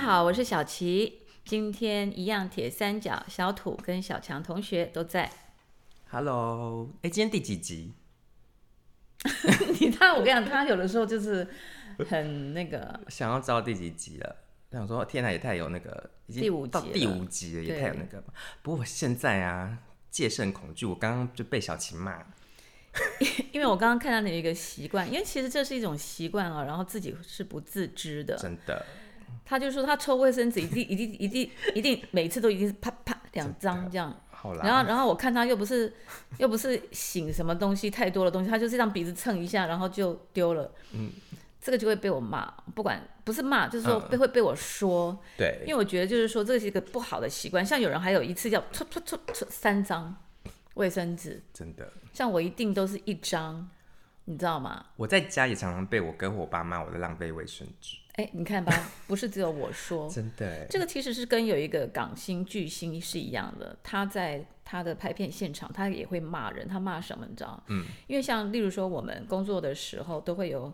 家好，我是小琪。今天一样铁三角，小土跟小强同学都在。Hello，哎、今天第几集？你他，我跟你讲，他有的时候就是很那个，想要知道第几集了。想说，天哪，也太有那个，已经第五集到第了五集了，也太有那个了。不过我现在啊，戒慎恐惧，我刚刚就被小琴骂。因为我刚刚看到你有一个习惯，因为其实这是一种习惯啊，然后自己是不自知的。真的，他就说他抽卫生纸一定一定一定一定每次都一定是啪啪两张这样，好啦。然后然后我看他又不是又不是醒什么东西太多的东西，他就是让鼻子蹭一下，然后就丢了。嗯，这个就会被我骂，不管不是骂，就是说嗯被会被我说，对因，为我觉得就是说这是一个不好的习惯。像有人还有一次要搓搓搓搓三张卫生纸，真的，像我一定都是一张，你知道吗？我在家也常常被我哥我爸骂我的浪费卫生纸。哎，你看吧，不是只有我说，真的欸，这个其实是跟有一个港星巨星是一样的，他在他的拍片现场，他也会骂人。他骂什么？你知道？嗯，因为像例如说我们工作的时候，都会有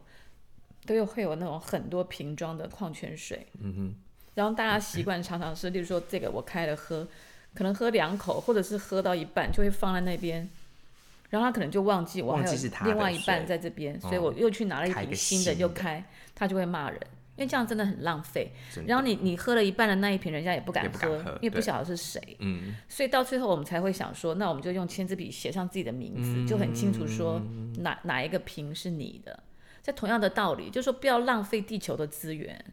都有会有那种很多瓶装的矿泉水，嗯哼，然后大家习惯常常是，例如说这个我开了喝，可能喝两口，或者是喝到一半就会放在那边。然后他可能就忘记我还有另外一半在这边，所以哦我又去拿了一瓶新的新的就开，他就会骂人，因为这样真的很浪费。然后你你喝了一半的那一瓶，人家也不敢喝对因为不晓得是谁，嗯，所以到最后我们才会想说，那我们就用签字笔写上自己的名字，就很清楚说嗯哪哪一个瓶是你的。在同样的道理，就说不要浪费地球的资源，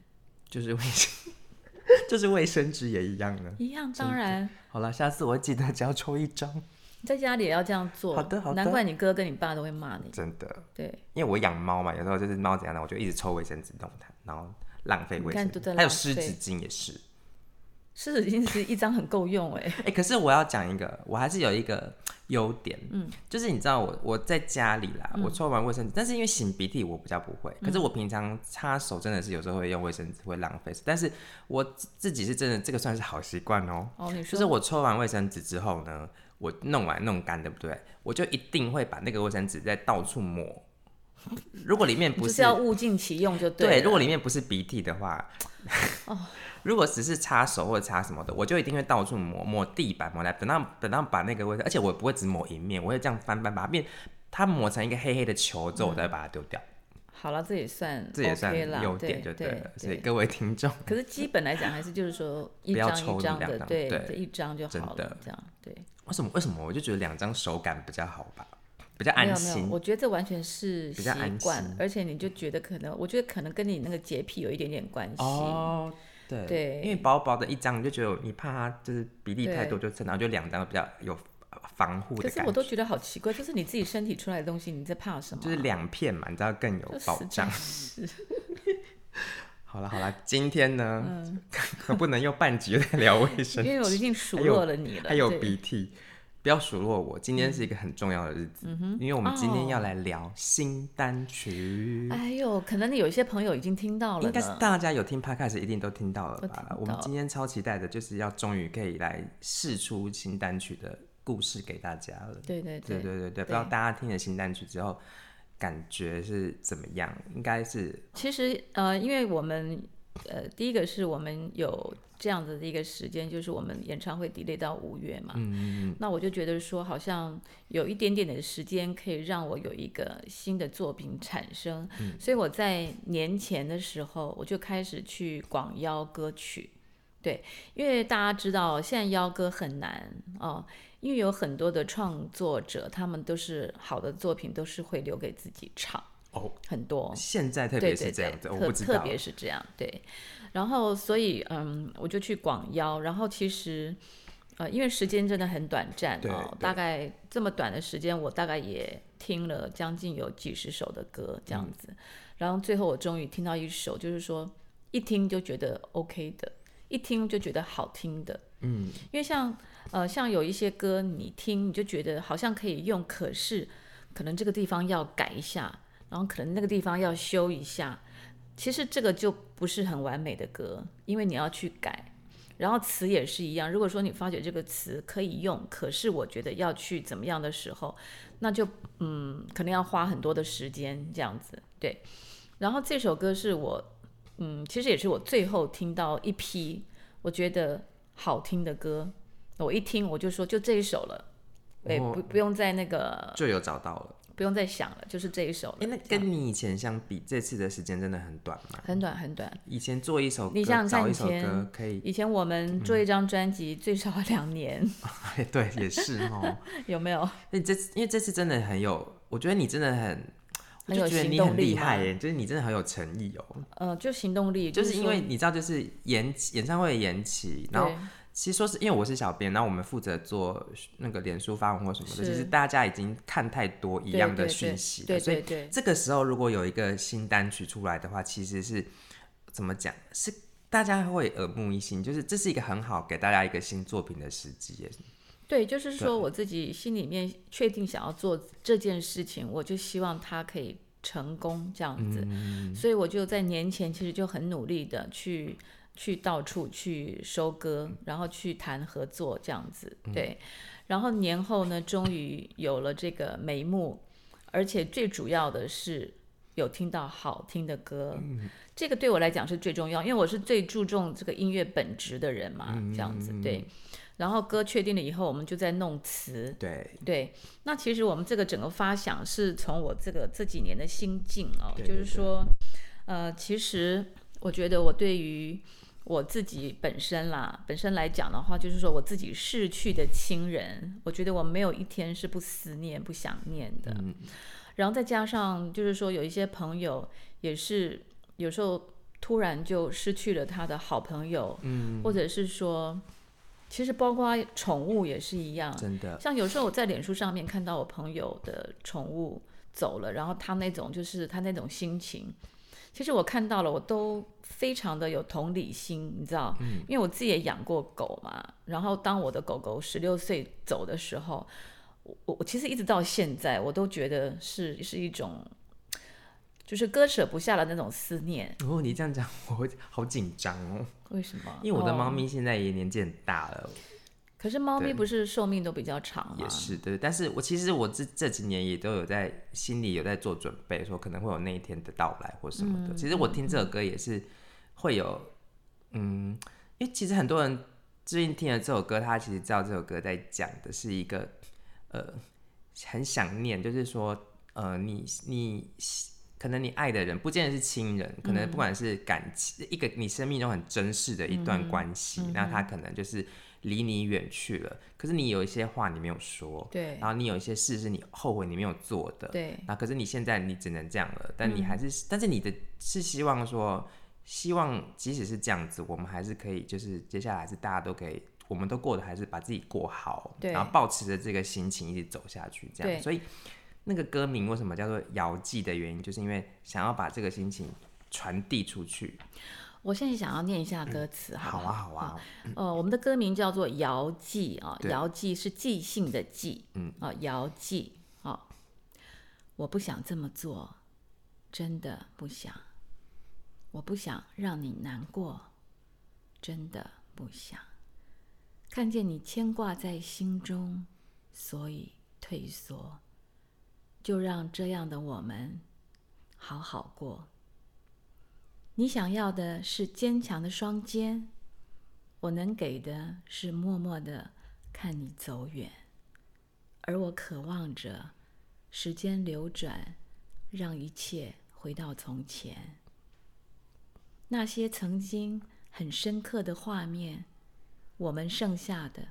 就是卫生，就是卫生纸也一样的。一样。当然，好了，下次我会记得只要抽一张。在家里也要这样做。好的好的。难怪你哥跟你爸都会骂你。真的，对，因为我养猫嘛，有时候就是猫怎样的，我就一直抽卫生纸弄它，然后浪费卫生纸。还有湿纸巾也是。湿纸巾是一张很够用哎、哎、可是我要讲一个，我还是有一个优点，嗯，就是你知道我我在家里啦，嗯。我抽完卫生纸，但是因为擤鼻涕我比较不会，可是我平常擦手真的是有时候会用卫生纸会浪费，但是我自自己是真的这个算是好习惯哦，哦，你说。就是我抽完卫生纸之后呢，我弄完弄干，对不对？我就一定会把那个卫生纸再到处抹。如果里面不就是要物尽其用就对，对如果里面不是鼻涕的话，如果只是擦手或者擦什么的，我就一定会到处抹抹地板，抹来等到等到把那个卫生，而且我不会只抹一面，我会这样翻翻把它变，它抹成一个黑黑的球之后，我再把它丢掉，好了，这也算这也算优点对就对了。所以各位听众，可是基本来讲，还是就是说一 不要张抽一张的，对，一张就好了，这样对。为什么为什么我就觉得两张手感比较好吧，比较安没有没有，心。我觉得这完全是习惯，而且你就觉得可能，我觉得可能跟你那个洁癖有一点点关系。哦，对对因为薄薄的一张，你就觉得你怕它就是比例太对多，就然后就两张比较有防护的感觉。可是我都觉得好奇怪，就是你自己身体出来的东西，你在怕什么啊？就是两片嘛，你知道更有保障。是 好了好了，今天呢，可不能用半集在聊卫生因为我已经数落了你了，还有鼻涕，不要数落我。今天是一个很重要的日子，因为我们今天要来聊新单曲。哎呦，可能你有一些朋友已经听到了应该是。大家有听 podcast 一定都听到了吧到？我们今天超期待的就是要终于可以来试出新单曲的故事给大家了。对对对对对对，不知道大家听了新单曲之后感觉是怎么样？应该是其实呃，因为我们呃，第一个是我们有这样子的一个时间，就是我们演唱会 delay 到五月嘛。嗯嗯那我就觉得说，好像有一点点的时间可以让我有一个新的作品产生。嗯。所以我在年前的时候，我就开始去广邀歌曲。对，因为大家知道现在邀歌很难哦，因为有很多的创作者，他们都是好的作品都是会留给自己唱。哦，很多，现在特别是这样子，对，我特不知道。特别是这样，对。然后，所以，嗯，我就去广邀。然后，其实，呃，因为时间真的很短暂哦，大概这么短的时间，我大概也听了将近有几十首的歌这样嗯子。然后最后我终于听到一首，就是说一听就觉得 OK 的，一听就觉得好听的。嗯，因为像呃像有一些歌你听你就觉得好像可以用，可是可能这个地方要改一下，然后可能那个地方要修一下。其实这个就不是很完美的歌，因为你要去改。然后词也是一样，如果说你发觉这个词可以用，可是我觉得要去怎么样的时候，那就嗯，可能要花很多的时间这样子。对，然后这首歌是我嗯，其实也是我最后听到一批我觉得好听的歌，我一听我就说就这一首了，哎，不不用再那个就有找到了。不用再想了，就是这一首了。那跟你以前相比，这次的时间真的很短吗？很短很短。以前做一首，你想想看，以前可以。以前我们做一张专辑最少两年。对，也是哦。有没有？那这次因为这次真的很有，我觉得你真的很，很有行动力，厉害耶！就是你真的很有诚意哦。呃，就行动力，就是因为你知道，就是延演唱会延期，然后。其实说是因为我是小编，然后我们负责做那个脸书发文或什么的。其实大家已经看太多一样的讯息了，所以这个时候如果有一个新单曲出来的话，其实是怎么讲？是大家会耳目一新，就是这是一个很好给大家一个新作品的时机。对，就是说我自己心里面确定想要做这件事情，我就希望它可以成功这样子。所以我就在年前其实就很努力的去。去到处去收割，然后去谈合作这样子，对。然后年后呢，终于有了这个眉目，而且最主要的是有听到好听的歌，这个对我来讲是最重要，因为我是最注重这个音乐本质的人嘛，这样子对。然后歌确定了以后，我们就在弄词，对。对。那其实我们这个整个发想是从我这个这几年的心境哦，就是说，呃，其实我觉得我对于我自己本身啦，本身来讲的话，就是说我自己逝去的亲人，我觉得我没有一天是不思念、不想念的。然后再加上，就是说有一些朋友也是有时候突然就失去了他的好朋友，嗯，或者是说，其实包括宠物也是一样，真的。像有时候我在脸书上面看到我朋友的宠物走了，然后他那种就是他那种心情。其实我看到了，我都非常的有同理心，你知道，嗯因为我自己也养过狗嘛。然后当我的狗狗十六岁走的时候，我我其实一直到现在，我都觉得是是一种，就是割舍不下的那种思念。哦，你这样讲，我会好紧张哦。为什么？因为我的猫咪现在也年纪很大了。可是猫咪不是寿命都比较长吗？也是对，但是我其实我这这几年也都有在心里有在做准备，说可能会有那一天的到来或什么的。其实我听这首歌也是会有，嗯，因为其实很多人最近听了这首歌，他其实知道这首歌在讲的是一个呃很想念，就是说呃你你可能你爱的人不见得是亲人，可能不管是感情一个你生命中很珍视的一段关系，那他可能就是。离你远去了，可是你有一些话你没有说，对，然后你有一些事是你后悔你没有做的，对，那可是你现在你只能这样了，但你还是，但是你的是希望说，希望即使是这样子，我们还是可以，就是接下来是大家都可以，我们都过得还是把自己过好，对，然后保持着这个心情一直走下去，这样，所以那个歌名为什么叫做遥寄的原因，就是因为想要把这个心情传递出去。我现在想要念一下歌词，好啊，好啊。呃，我们的歌名叫做《遥寄》啊，《遥寄》是寄信的寄，嗯啊，《遥寄》啊。我不想这么做，真的不想。我不想让你难过，真的不想。看见你牵挂在心中，所以退缩。就让这样的我们好好过。你想要的是坚强的双肩，我能给的是默默的看你走远，而我渴望着时间流转，让一切回到从前。那些曾经很深刻的画面，我们剩下的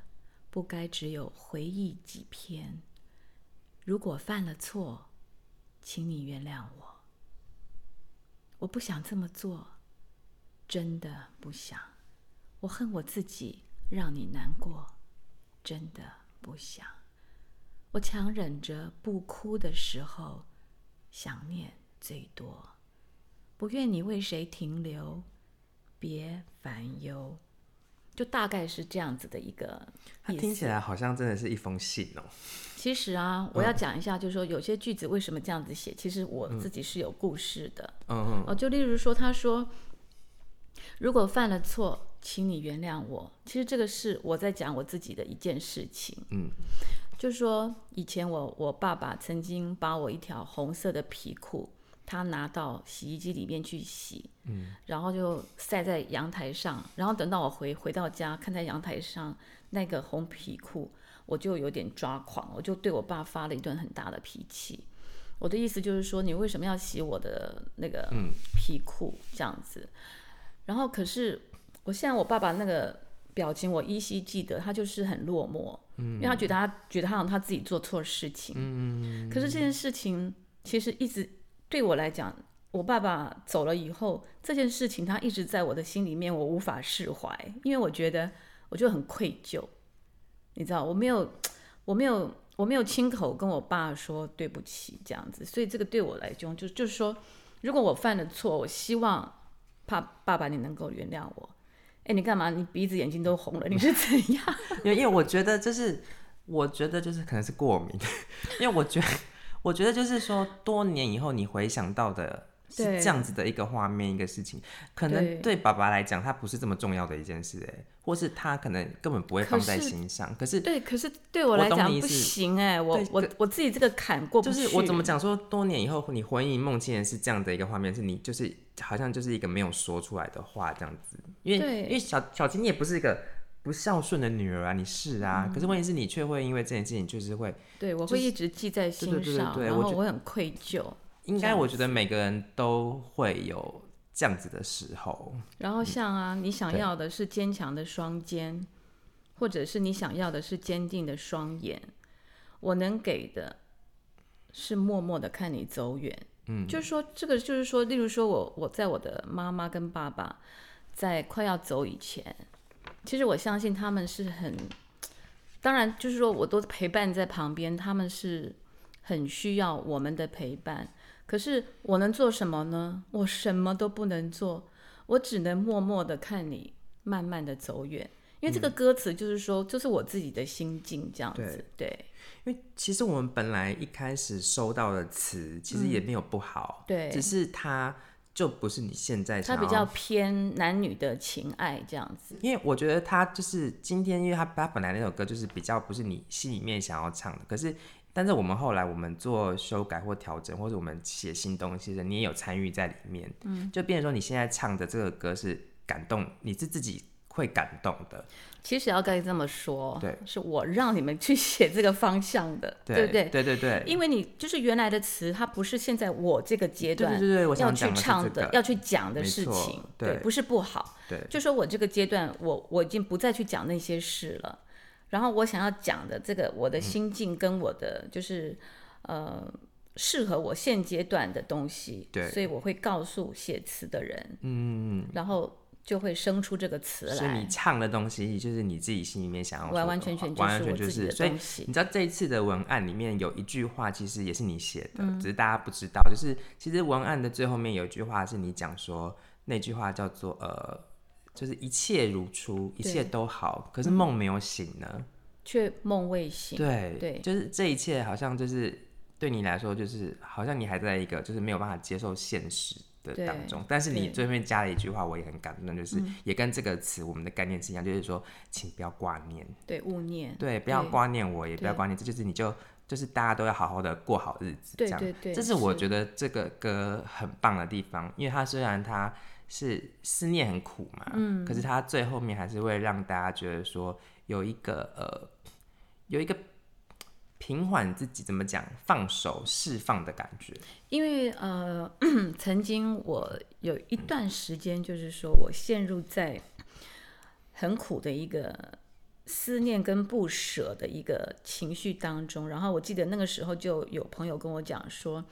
不该只有回忆几篇。如果犯了错，请你原谅我。我不想这么做，真的不想。我恨我自己，让你难过，真的不想。我强忍着不哭的时候，想念最多。不愿你为谁停留，别烦忧。就大概是这样子的一个它听起来好像真的是一封信哦。其实啊，我要讲一下，就是说有些句子为什么这样子写，其实我自己是有故事的。嗯嗯。哦，就例如说，他说：“如果犯了错，请你原谅我。”其实这个是我在讲我自己的一件事情。嗯。就是说，以前我我爸爸曾经把我一条红色的皮裤他拿到洗衣机里面去洗，嗯，然后就晒在阳台上，然后等到我回回到家，看在阳台上那个红皮裤，我就有点抓狂，我就对我爸发了一顿很大的脾气。我的意思就是说，你为什么要洗我的那个皮裤这样子？然后可是我现在我爸爸那个表情我依稀记得，他就是很落寞，嗯，因为他觉得他觉得他好像他自己做错事情，嗯，可是这件事情其实一直。对我来讲，我爸爸走了以后，这件事情他一直在我的心里面，我无法释怀，因为我觉得我就很愧疚，你知道，我没有，我没有，我没有亲口跟我爸说对不起这样子，所以这个对我来讲，就就是说，如果我犯了错，我希望怕爸爸你能够原谅我。哎，你干嘛？你鼻子眼睛都红了，你是怎样？因为因为我觉得就是，我觉得就是可能是过敏，因为我觉得。我觉得就是说，多年以后你回想到的是这样子的一个画面，一个事情，可能对爸爸来讲，他不是这么重要的一件事，哎，或是他可能根本不会放在心上。可是，对，可是对我来讲不行，哎，我我我自己这个坎过不去。就是我怎么讲说，多年以后你回忆梦见的是这样的一个画面，是你就是好像就是一个没有说出来的话这样子，因为因为小小琴你也不是一个。不孝顺的女儿啊，你是啊，可是问题是你却会因为这件事情，就是会，对我会一直记在心上，然后我很愧疚。应该我觉得每个人都会有这样子的时候。然后像啊，你想要的是坚强的双肩，或者是你想要的是坚定的双眼，我能给的是默默的看你走远。嗯，就是说这个，就是说，例如说我我在我的妈妈跟爸爸在快要走以前。其实我相信他们是很，当然就是说我都陪伴在旁边，他们是很需要我们的陪伴。可是我能做什么呢？我什么都不能做，我只能默默的看你慢慢的走远。因为这个歌词就是说，就是我自己的心境这样子。对，因为其实我们本来一开始收到的词，其实也没有不好，对，只是它。就不是你现在，他比较偏男女的情爱这样子。因为我觉得他就是今天，因为他他本来那首歌就是比较不是你心里面想要唱的。可是，但是我们后来我们做修改或调整，或者我们写新东西的，你也有参与在里面。嗯，就变成说你现在唱的这个歌是感动，你是自己会感动的。其实要该这么说，对，是我让你们去写这个方向的，对不对？对对对，因为你就是原来的词，它不是现在我这个阶段要去唱的、要去讲的事情，对，不是不好，对，就说我这个阶段，我我已经不再去讲那些事了。然后我想要讲的这个，我的心境跟我的就是呃，适合我现阶段的东西，对，所以我会告诉写词的人，嗯，然后。就会生出这个词来。所以你唱的东西就是你自己心里面想要完完全全完完全就是。所以你知道这一次的文案里面有一句话，其实也是你写的，只是大家不知道。就是其实文案的最后面有一句话是你讲说，那句话叫做呃，就是一切如初，一切都好，可是梦没有醒呢，却梦未醒。对对，就是这一切好像就是对你来说，就是好像你还在一个就是没有办法接受现实。的当中，但是你最后面加了一句话，我也很感动，就是也跟这个词我们的概念是一样，就是说，请不要挂念，对，勿念，对，不要挂念我，也不要挂念，这就是你就就是大家都要好好的过好日子，这样，这是我觉得这个歌很棒的地方，因为它虽然它是思念很苦嘛，嗯，可是它最后面还是会让大家觉得说有一个呃，有一个。平缓自己怎么讲？放手释放的感觉。因为呃，曾经我有一段时间，就是说我陷入在很苦的一个思念跟不舍的一个情绪当中。然后我记得那个时候就有朋友跟我讲说，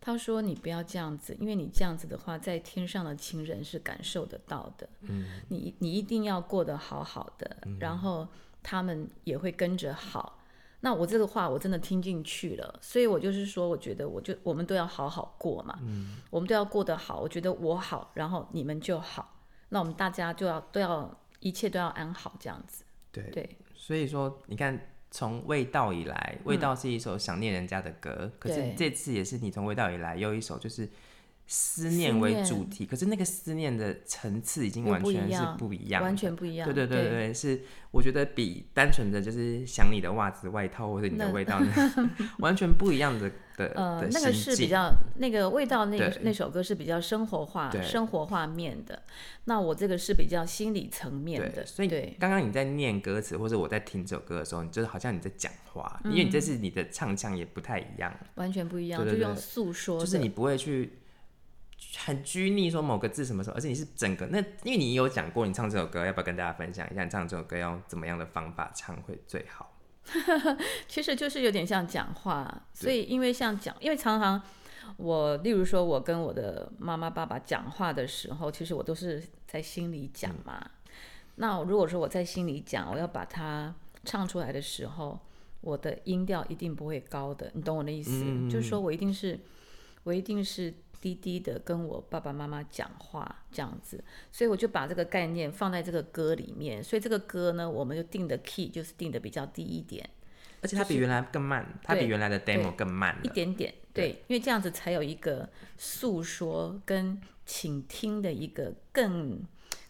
他说你不要这样子，因为你这样子的话，在天上的亲人是感受得到的。嗯，你你一定要过得好好的，然后他们也会跟着好。那我这个话我真的听进去了，所以我就是说，我觉得我就我们都要好好过嘛，嗯，我们都要过得好。我觉得我好，然后你们就好，那我们大家就要都要一切都要安好这样子。对对，所以说你看，从味道以来，味道是一首想念人家的歌，可是这次也是你从味道以来又一首就是思念为主题，可是那个思念的层次已经完全是不一样，完全不一样。对对对对，是我觉得比单纯的就是想你的袜子、外套或者你的味道，完全不一样的的呃，那个是比较那个味道，那个那首歌是比较生活化、生活画面的。那我这个是比较心理层面的。所以刚刚你在念歌词，或者我在听这首歌的时候，你就是好像你在讲话，因为你这是你的唱腔也不太一样，完全不一样，就用诉说，就是你不会去。很拘泥说某个字什么时候，而且你是整个那，因为你有讲过你唱这首歌，要不要跟大家分享一下？你唱这首歌要怎么样的方法唱会最好？其实就是有点像讲话，所以因为像讲，因为常常我，例如说我跟我的妈妈爸爸讲话的时候，其实我都是在心里讲嘛。那如果说我在心里讲，我要把它唱出来的时候，我的音调一定不会高的，你懂我的意思？就是说我一定是，我一定是。低低的跟我爸爸妈妈讲话这样子，所以我就把这个概念放在这个歌里面。所以这个歌呢，我们就定的 key 就是定的比较低一点，而且它比原来更慢，它比原来的 demo 更慢一点点。对，因为这样子才有一个诉说跟倾听的一个更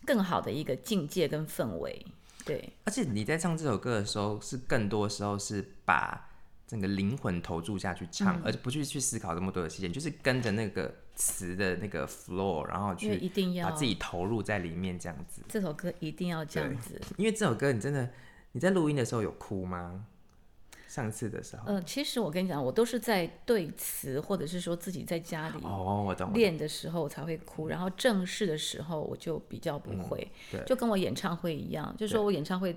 更好的一个境界跟氛围。对，而且你在唱这首歌的时候，是更多时候是把。整个灵魂投注下去唱，而不去去思考这么多的细节，就是跟着那个词的那个 flow，然后去一定要把自己投入在里面，这样子。这首歌一定要这样子，因为这首歌你真的你在录音的时候有哭吗？上次的时候，嗯，其实我跟你讲，我都是在对词，或者是说自己在家里哦，我懂练的时候才会哭，然后正式的时候我就比较不会，对，就跟我演唱会一样，就是说我演唱会。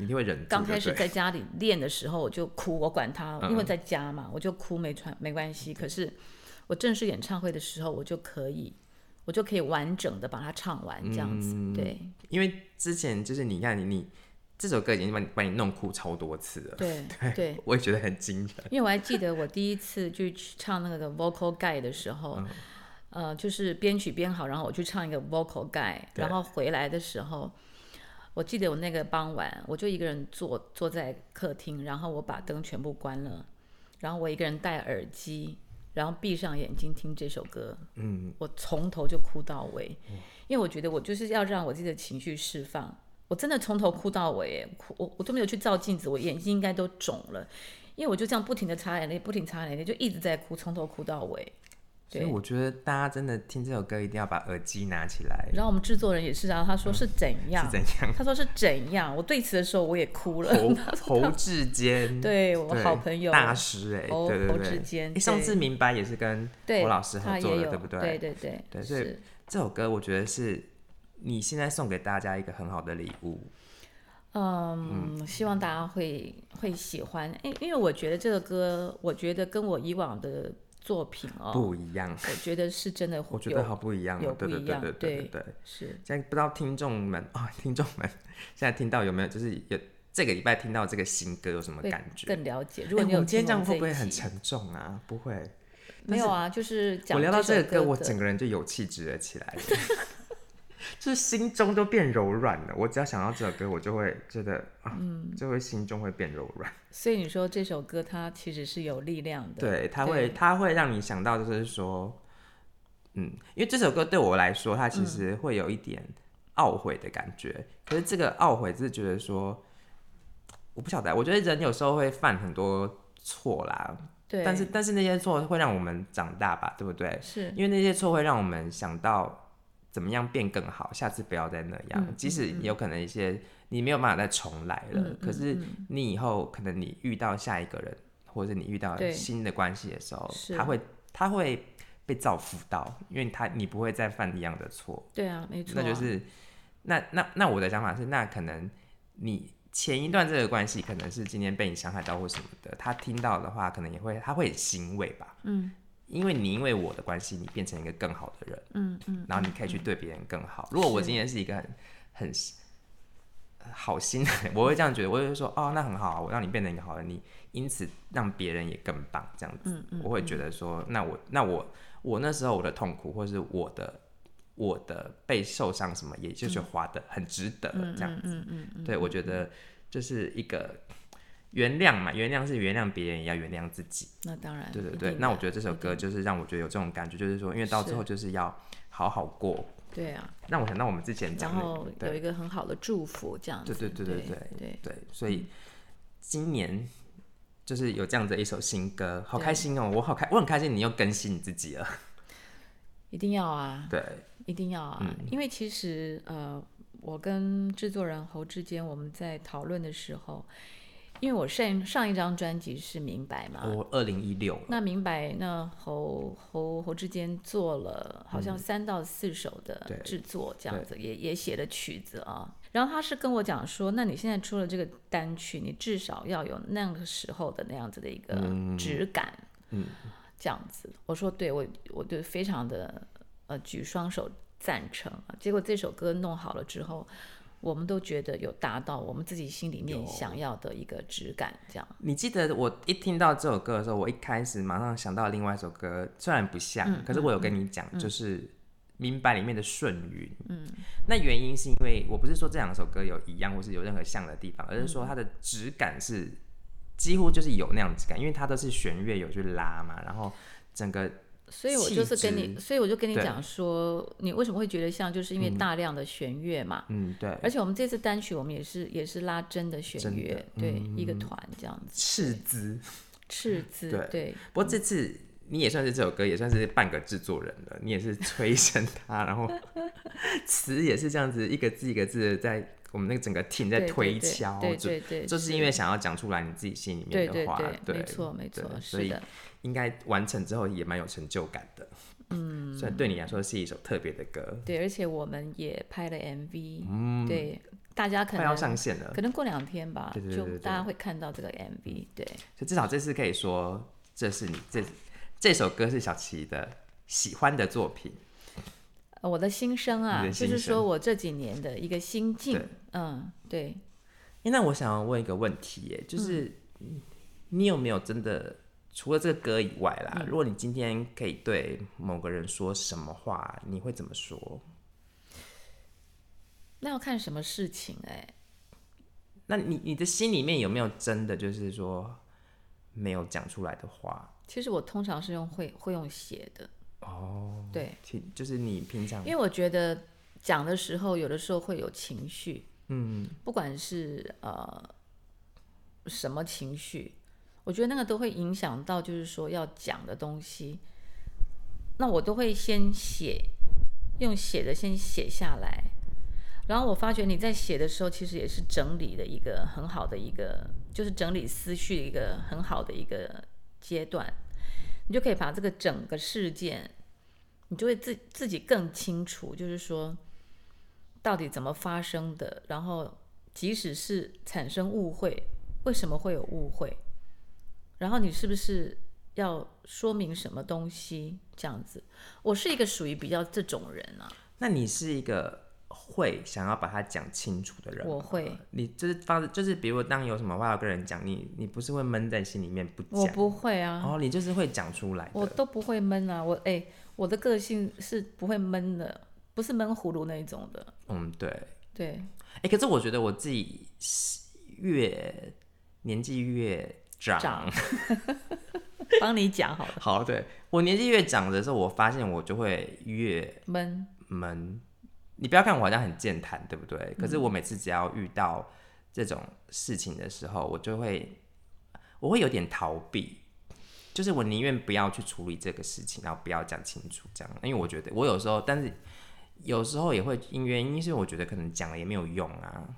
一定会忍。刚开始在 家里练的时候，我就哭，我管他，因为在家嘛，我就哭没穿没关系。可是我正式演唱会的时候，我就可以，我就可以完整的把它唱完，这样子。对，因为之前就是你看你你这首歌已经把你把你弄哭超多次了。对 对，我也觉得很惊人。因为我还记得我第一次去唱那个 vocal guide 的时候，呃，就是编曲编好，然后我去唱一个 vocal guide，然后回来的时候。我记得我那个傍晚，我就一个人坐坐在客厅，然后我把灯全部关了，然后我一个人戴耳机，然后闭上眼睛听这首歌。嗯，我从头就哭到尾，因为我觉得我就是要让我自己的情绪释放。我真的从头哭到尾，哭我我都没有去照镜子，我眼睛应该都肿了，因为我就这样不停的擦眼泪，不停擦眼泪，就一直在哭，从头哭到尾。所以我觉得大家真的听这首歌一定要把耳机拿起来。然后我们制作人也是啊，他说是怎样？是怎样？他说是怎样？我对词的时候我也哭了。侯 志坚，对我好朋友大师哎，对对对。侯志坚，上次明白也是跟侯老师合作的，对不对？对对对对。所以这首歌我觉得是你现在送给大家一个很好的礼物。嗯，希望大家会会喜欢。哎，因为我觉得这个歌，我觉得跟我以往的。作品哦，不一样，我觉得是真的，我觉得好不一样，有不一样，对对对对，是。现在不知道听众们啊，听众们现在听到有没有，就是有这个礼拜听到这个新歌有什么感觉？更了解。如果你有今天这样会不会很沉重啊？不会，没有啊，就是我聊到这个歌，我整个人就有气质了起来。就是心中都变柔软了。我只要想到这首歌，我就会觉得啊，就会心中会变柔软。所以你说这首歌它其实是有力量的。对，它会，它会让你想到，就是说，嗯，因为这首歌对我来说，它其实会有一点懊悔的感觉。可是这个懊悔是觉得说，我不晓得，我觉得人有时候会犯很多错啦。对。但是，但是那些错会让我们长大吧？对不对？是因为那些错会让我们想到。怎么样变更好？下次不要再那样。即使有可能一些你没有办法再重来了，可是你以后可能你遇到下一个人，或者你遇到新的关系的时候，他会他会被造福到，因为他你不会再犯一样的错。对啊，没错。那就是那那那我的想法是，那可能你前一段这个关系可能是今天被你伤害到或什么的，他听到的话，可能也会他会很欣慰吧。嗯。因为你因为我的关系，你变成一个更好的人，嗯嗯，然后你可以去对别人更好。如果我今天是一个很很好心的，我会这样觉得，我会说哦，那很好啊，我让你变成一个好人，你因此让别人也更棒，这样子，我会觉得说，那我那我我那时候我的痛苦，或是我的我的被受伤什么，也就是花的很值得，这样子，对我觉得就是一个原谅嘛，原谅是原谅别人，也要原谅自己。那当然，对对对。那我觉得这首歌就是让我觉得有这种感觉，就是说，因为到最后就是要好好过。对啊。让我想到我们之前讲，然后有一个很好的祝福，这样。对对对对对对对。所以今年就是有这样子一首新歌，好开心哦！我好开，我很开心，你又更新你自己了。一定要啊！对，一定要啊！因为其实呃，我跟制作人侯志坚我们在讨论的时候。因为我上上一张专辑是明白嘛，我二零一六，那明白那侯侯侯志坚做了好像三到四首的制作，这样子也也写了曲子啊。然后他是跟我讲说，那你现在出了这个单曲，你至少要有那个时候的那样子的一个质感，嗯，这样子。我说对，我我就非常的呃举双手赞成。结果这首歌弄好了之后。我们都觉得有达到我们自己心里面想要的一个质感，这样。你记得我一听到这首歌的时候，我一开始马上想到另外一首歌，虽然不像，可是我有跟你讲，就是《明白》里面的顺云。嗯，那原因是因为我不是说这两首歌有一样或是有任何像的地方，而是说它的质感是几乎就是有那样子感，因为它都是弦乐有去拉嘛，然后整个。所以我就是跟你，所以我就跟你讲说，你为什么会觉得像，就是因为大量的弦乐嘛。嗯，对。而且我们这次单曲，我们也是也是拉真的弦乐，对，一个团这样子。斥资，斥资，对。不过这次你也算是这首歌，也算是半个制作人了，你也是催生他，然后 词也是这样子一个字一个字的在我们那个整个 team 在推敲，对对对，就是因为想要讲出来你自己心里面的话，对，没错没错，是的。应该完成之后也蛮有成就感的，嗯，所以对你来说是一首特别的歌。对，而且我们也拍了 MV，嗯，对，大家可能要上线了，可能过两天吧，就大家会看到这个 MV。对，所以至少这次可以说，这是你这这首歌是小琪的喜欢的作品。我的心声啊，就是说我这几年的一个心境，嗯，对。那我想要问一个问题，耶，就是你有没有真的？除了这个歌以外啦，如果你今天可以对某个人说什么话，你会怎么说？那要看什么事情哎。那你你的心里面有没有真的就是说没有讲出来的话？其实我通常是用会会用写的哦。对，就是你平常，因为我觉得讲的时候有的时候会有情绪，嗯，不管是呃什么情绪。我觉得那个都会影响到，就是说要讲的东西，那我都会先写，用写的先写下来，然后我发觉你在写的时候，其实也是整理的一个很好的一个，就是整理思绪的一个很好的一个阶段，你就可以把这个整个事件，你就会自自己更清楚，就是说到底怎么发生的，然后即使是产生误会，为什么会有误会？然后你是不是要说明什么东西？这样子，我是一个属于比较这种人啊。那你是一个会想要把它讲清楚的人？我会。你就是方，就是比如当有什么话要跟人讲，你你不是会闷在心里面不讲？我不会啊。哦，你就是会讲出来。我都不会闷啊，我哎，我的个性是不会闷的，不是闷葫芦那一种的。嗯，对。对。哎，可是我觉得我自己越年纪越。长，帮你讲好了。好，对我年纪越长的时候，我发现我就会越闷闷。你不要看我好像很健谈，对不对？可是我每次只要遇到这种事情的时候，我就会我会有点逃避，就是我宁愿不要去处理这个事情，然后不要讲清楚这样。因为我觉得我有时候，但是有时候也会因原因是我觉得可能讲了也没有用啊。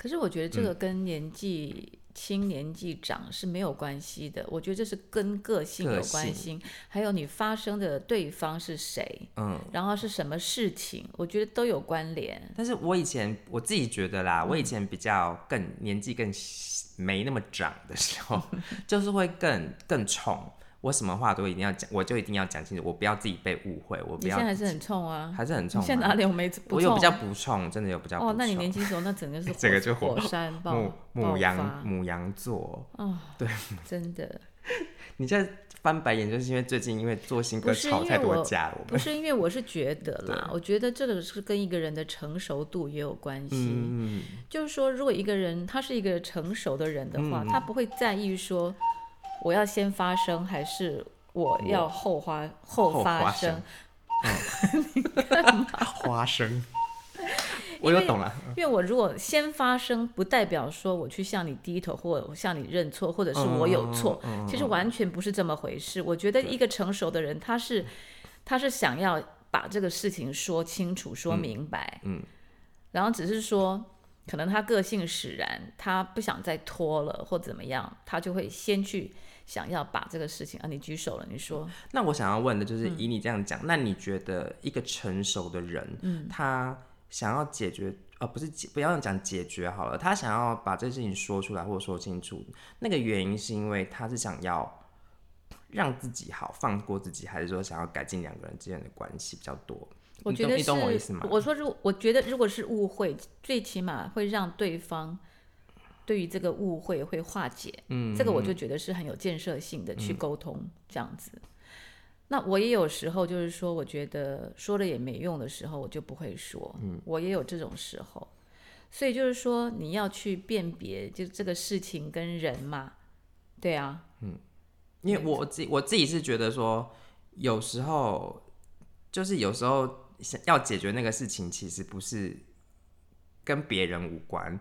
可是我觉得这个跟年纪。轻年纪长是没有关系的，我觉得这是跟个性有关系，还有你发生的对方是谁，嗯，然后是什么事情，我觉得都有关联。但是我以前我自己觉得啦，我以前比较更年纪更没那么长的时候，就是会更更冲。我什么话都一定要讲，我就一定要讲清楚，我不要自己被误会。我不要。现在还是很冲啊，还是很冲。现在哪里我没？我有比较不冲，真的有比较。哦，那你年轻时候那整个 是整个就火山爆母母羊母羊座哦，对，真的。你现在翻白眼，就是因为最近因为做新歌吵太多架了。不是因为我是觉得啦，我觉得这个是跟一个人的成熟度也有关系。嗯就是说，如果一个人他是一个成熟的人的话，他不会在意说我要先发生还是我要后发后发生。你干嘛？花生。我又懂了，因为我如果先发生，不代表说我去向你低头，或向你认错，或者是我有错，其实完全不是这么回事。我觉得一个成熟的人，他是他是想要把这个事情说清楚、说明白，嗯，然后只是说，可能他个性使然，他不想再拖了或怎么样，他就会先去想要把这个事情啊，你举手了，你说。那我想要问的就是，以你这样讲，那你觉得一个成熟的人，嗯，他。想要解决，呃，不是解，不要讲解决好了。他想要把这事情说出来，或者说清楚，那个原因是因为他是想要让自己好，放过自己，还是说想要改进两个人之间的关系比较多？我觉得你懂我意思吗？我说，如我觉得如果是误会，最起码会让对方对于这个误会会化解。嗯，这个我就觉得是很有建设性的去沟通这样子。那我也有时候就是说，我觉得说了也没用的时候，我就不会说。嗯，我也有这种时候，所以就是说，你要去辨别，就这个事情跟人嘛，对啊，嗯，因为我自我自己是觉得说，有时候就是有时候想要解决那个事情，其实不是跟别人无关。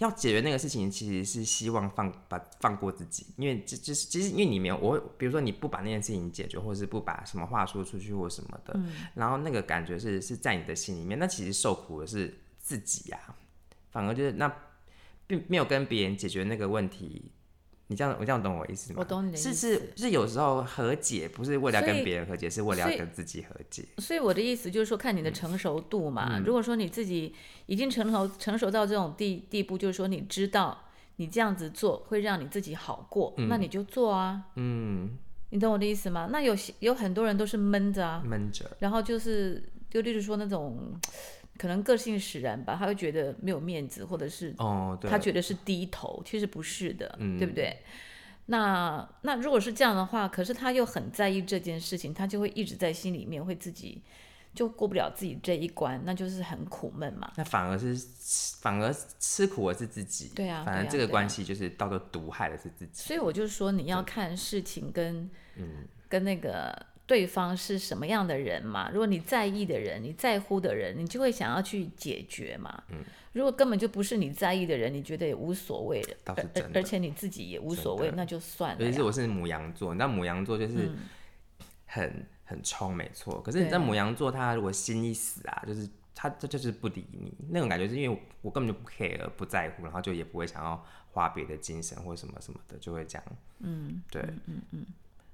要解决那个事情，其实是希望放把放过自己，因为这就是其实因为你没有我，比如说你不把那件事情解决，或者是不把什么话说出去或什么的，然后那个感觉是是在你的心里面，那其实受苦的是自己呀，反而就是那并没有跟别人解决那个问题。你这样，我这样懂我意思吗？我懂你的意思。是是是，有时候和解不是为了跟别人和解，是为了要跟自己和解。所以我的意思就是说，看你的成熟度嘛。如果说你自己已经成熟成熟到这种地地步，就是说你知道你这样子做会让你自己好过，那你就做啊。嗯，你懂我的意思吗？那有有很多人都是闷着啊，闷着，然后就是就例如说那种。可能个性使然吧，他会觉得没有面子，或者是哦，他觉得是低头，其实不是的，对不对？那那如果是这样的话，可是他又很在意这件事情，他就会一直在心里面，会自己就过不了自己这一关，那就是很苦闷嘛。那反而是反而吃苦的是自己，对啊，反而这个关系就是到时毒害的是自己。所以我就说，你要看事情跟嗯跟那个。对方是什么样的人嘛？如果你在意的人，你在乎的人，你就会想要去解决嘛。嗯，如果根本就不是你在意的人，你觉得也无所谓的，而而且你自己也无所谓，那就算了。尤其是我是母羊座，那母羊座就是很很冲，没错。可是你在母羊座，他如果心一死啊，就是他这就是不理你那种感觉，是因为我根本就不 care 不在乎，然后就也不会想要花别的精神或什么什么的，就会这样。嗯，对，嗯嗯。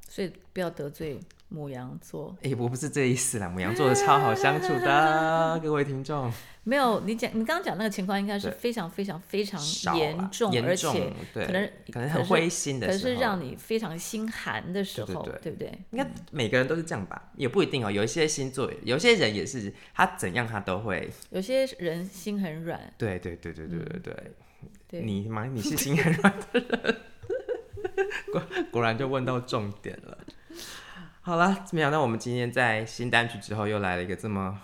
所以不要得罪母羊座。哎，我不是这意思啦，母羊座的超好相处的，各位听众。没有，你讲你刚刚讲那个情况，应该是非常非常非常严重，而且可能可能很灰心的，可是让你非常心寒的时候，对不对？应该每个人都是这样吧？也不一定哦。有一些星座，有些人也是，他怎样他都会。有些人心很软。对对对对对对对。你吗？你是 心很软的人。果 果然就问到重点了。好了，没想到我们今天在新单曲之后又来了一个这么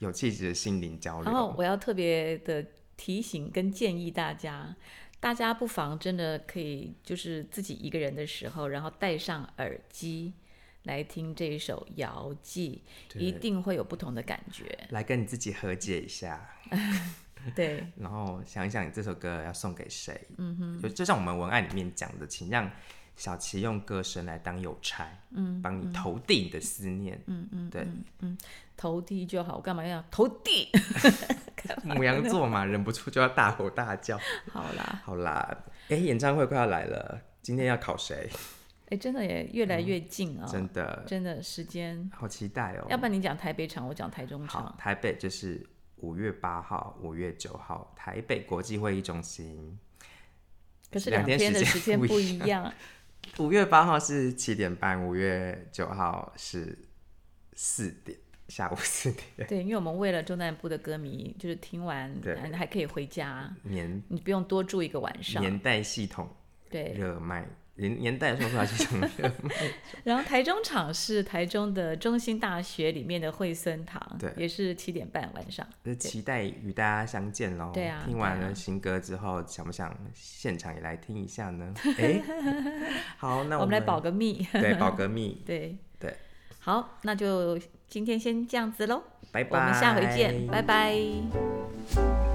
有气质的心灵交流。然后我要特别的提醒跟建议大家，大家不妨真的可以就是自己一个人的时候，然后戴上耳机来听这一首《遥寄》，一定会有不同的感觉。来跟你自己和解一下。对，然后想一想你这首歌要送给谁？嗯哼，就就像我们文案里面讲的，请让小琪用歌声来当邮差，嗯，帮你投递你的思念，嗯嗯，对，嗯，投递就好，我干嘛要投递？母羊座嘛，忍不住就要大吼大叫。好啦，好啦，哎，演唱会快要来了，今天要考谁？哎，真的也越来越近啊，真的，真的时间好期待哦。要不然你讲台北场，我讲台中场。台北就是。五月八号、五月九号，台北国际会议中心。可是两天的时间不一样。五月八号是七点半，五月九号是四点，下午四点。对，因为我们为了中南部的歌迷，就是听完还可以回家，年你不用多住一个晚上。年代系统对热卖年年代说出来就想热卖。然后台中场是台中的中心大学里面的惠森堂，对也是七点半晚上。就期待与大家相见喽。对啊听完了新歌之后，想不想现场也来听一下呢？哎，好，那们我们来保个密。对保个密，对对，好，那就今天先这样子喽，拜拜。我们下回见，拜拜。